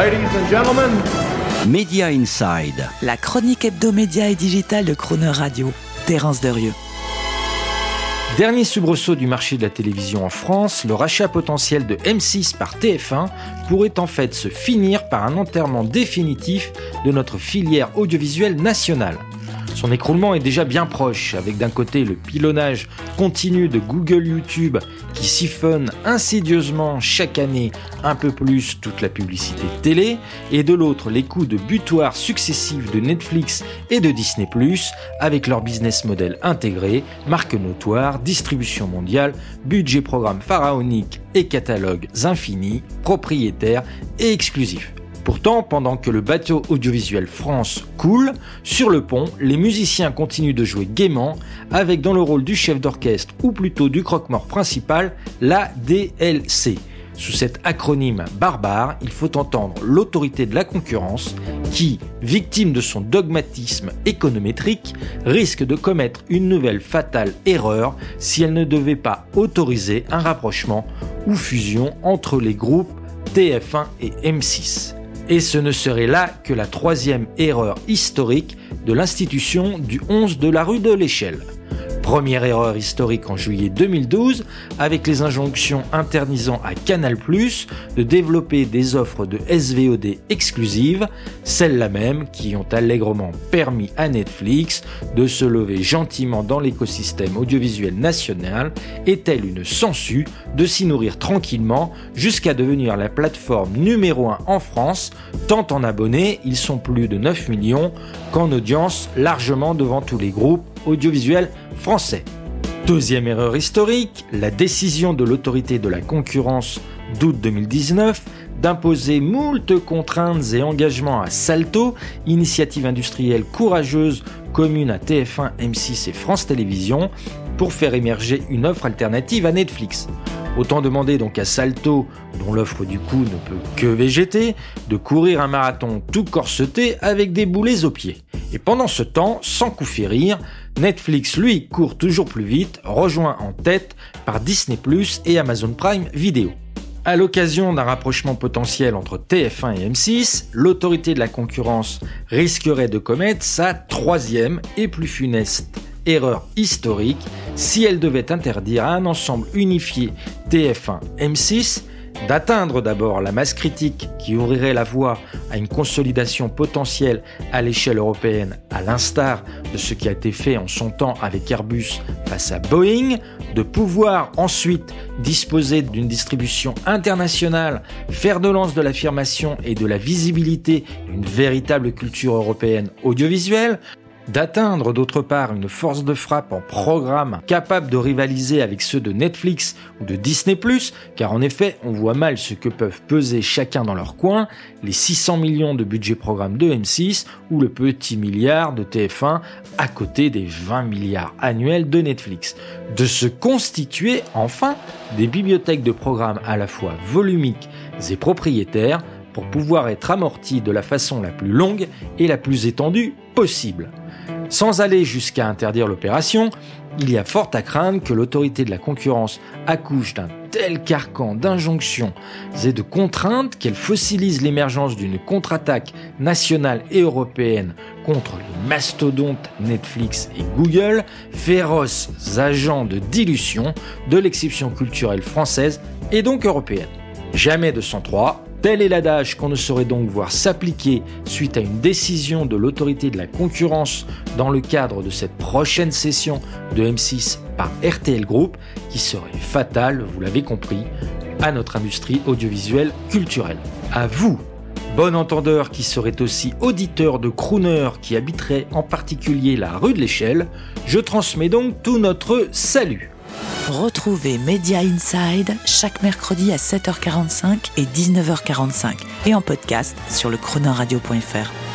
Ladies and gentlemen. Media Inside. La chronique hebdomédia et digitale de Croner Radio. Terence Derieux. Dernier soubresaut du marché de la télévision en France, le rachat potentiel de M6 par TF1 pourrait en fait se finir par un enterrement définitif de notre filière audiovisuelle nationale. Son écroulement est déjà bien proche, avec d'un côté le pilonnage continu de Google YouTube qui siphonne insidieusement chaque année un peu plus toute la publicité télé, et de l'autre les coups de butoir successifs de Netflix et de Disney ⁇ avec leur business model intégré, marque notoire, distribution mondiale, budget programme pharaonique et catalogues infinis, propriétaires et exclusifs. Pourtant, pendant que le bateau audiovisuel France coule, sur le pont, les musiciens continuent de jouer gaiement, avec dans le rôle du chef d'orchestre, ou plutôt du croque-mort principal, la DLC. Sous cet acronyme barbare, il faut entendre l'autorité de la concurrence qui, victime de son dogmatisme économétrique, risque de commettre une nouvelle fatale erreur si elle ne devait pas autoriser un rapprochement ou fusion entre les groupes TF1 et M6 et ce ne serait là que la troisième erreur historique de l'institution du 11 de la rue de l'Échelle. Première erreur historique en juillet 2012 avec les injonctions interdisant à Canal ⁇ de développer des offres de SVOD exclusives, celles-là même qui ont allègrement permis à Netflix de se lever gentiment dans l'écosystème audiovisuel national et telle une sangsue de s'y nourrir tranquillement jusqu'à devenir la plateforme numéro 1 en France, tant en abonnés, ils sont plus de 9 millions, qu'en audience largement devant tous les groupes audiovisuels français. Deuxième erreur historique, la décision de l'autorité de la concurrence d'août 2019 d'imposer moult contraintes et engagements à Salto, initiative industrielle courageuse commune à TF1, M6 et France Télévisions, pour faire émerger une offre alternative à Netflix. Autant demander donc à Salto, dont l'offre du coup ne peut que végéter, de courir un marathon tout corseté avec des boulets aux pieds. Et pendant ce temps, sans coup férir, Netflix, lui, court toujours plus vite, rejoint en tête par Disney ⁇ et Amazon Prime Video. À l'occasion d'un rapprochement potentiel entre TF1 et M6, l'autorité de la concurrence risquerait de commettre sa troisième et plus funeste erreur historique si elle devait interdire à un ensemble unifié TF1 M6 d'atteindre d'abord la masse critique qui ouvrirait la voie à une consolidation potentielle à l'échelle européenne, à l'instar de ce qui a été fait en son temps avec Airbus face à Boeing, de pouvoir ensuite disposer d'une distribution internationale, faire de lance de l'affirmation et de la visibilité d'une véritable culture européenne audiovisuelle, d'atteindre d'autre part une force de frappe en programme capable de rivaliser avec ceux de Netflix ou de Disney ⁇ car en effet on voit mal ce que peuvent peser chacun dans leur coin les 600 millions de budget programme de M6 ou le petit milliard de TF1 à côté des 20 milliards annuels de Netflix. De se constituer enfin des bibliothèques de programmes à la fois volumiques et propriétaires pour pouvoir être amortis de la façon la plus longue et la plus étendue possible. Sans aller jusqu'à interdire l'opération, il y a fort à craindre que l'autorité de la concurrence accouche d'un tel carcan d'injonctions et de contraintes qu'elle fossilise l'émergence d'une contre-attaque nationale et européenne contre les mastodontes Netflix et Google, féroces agents de dilution de l'exception culturelle française et donc européenne. Jamais de 103, Tel est l'adage qu'on ne saurait donc voir s'appliquer suite à une décision de l'autorité de la concurrence dans le cadre de cette prochaine session de M6 par RTL Group qui serait fatale, vous l'avez compris, à notre industrie audiovisuelle culturelle. À vous, bon entendeur qui serait aussi auditeur de crooner qui habiterait en particulier la rue de l'Échelle, je transmets donc tout notre salut. Retrouvez Media Inside chaque mercredi à 7h45 et 19h45 et en podcast sur le chronoradio.fr.